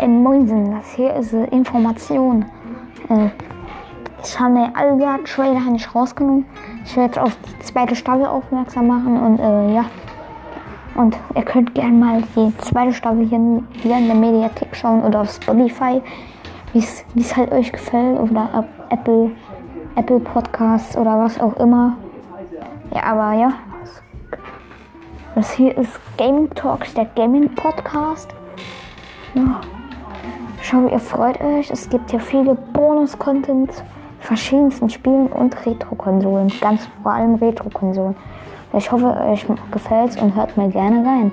Äh, Moinsen, das hier ist äh, Information. Äh, ich habe den Alga-Trailer nicht rausgenommen. Ich werde auf die zweite Staffel aufmerksam machen und äh, ja. Und ihr könnt gerne mal die zweite Staffel hier, hier in der Mediathek schauen oder auf Spotify, wie es halt euch gefällt oder auf Apple, Apple Podcasts oder was auch immer. Ja, aber ja. Das hier ist Gaming Talks, der Gaming Podcast. Ja. Ich hoffe, ihr freut euch. Es gibt hier viele Bonus-Contents, verschiedensten Spielen und Retro-Konsolen. Ganz vor allem Retro-Konsolen. Ich hoffe, euch gefällt's und hört mir gerne rein.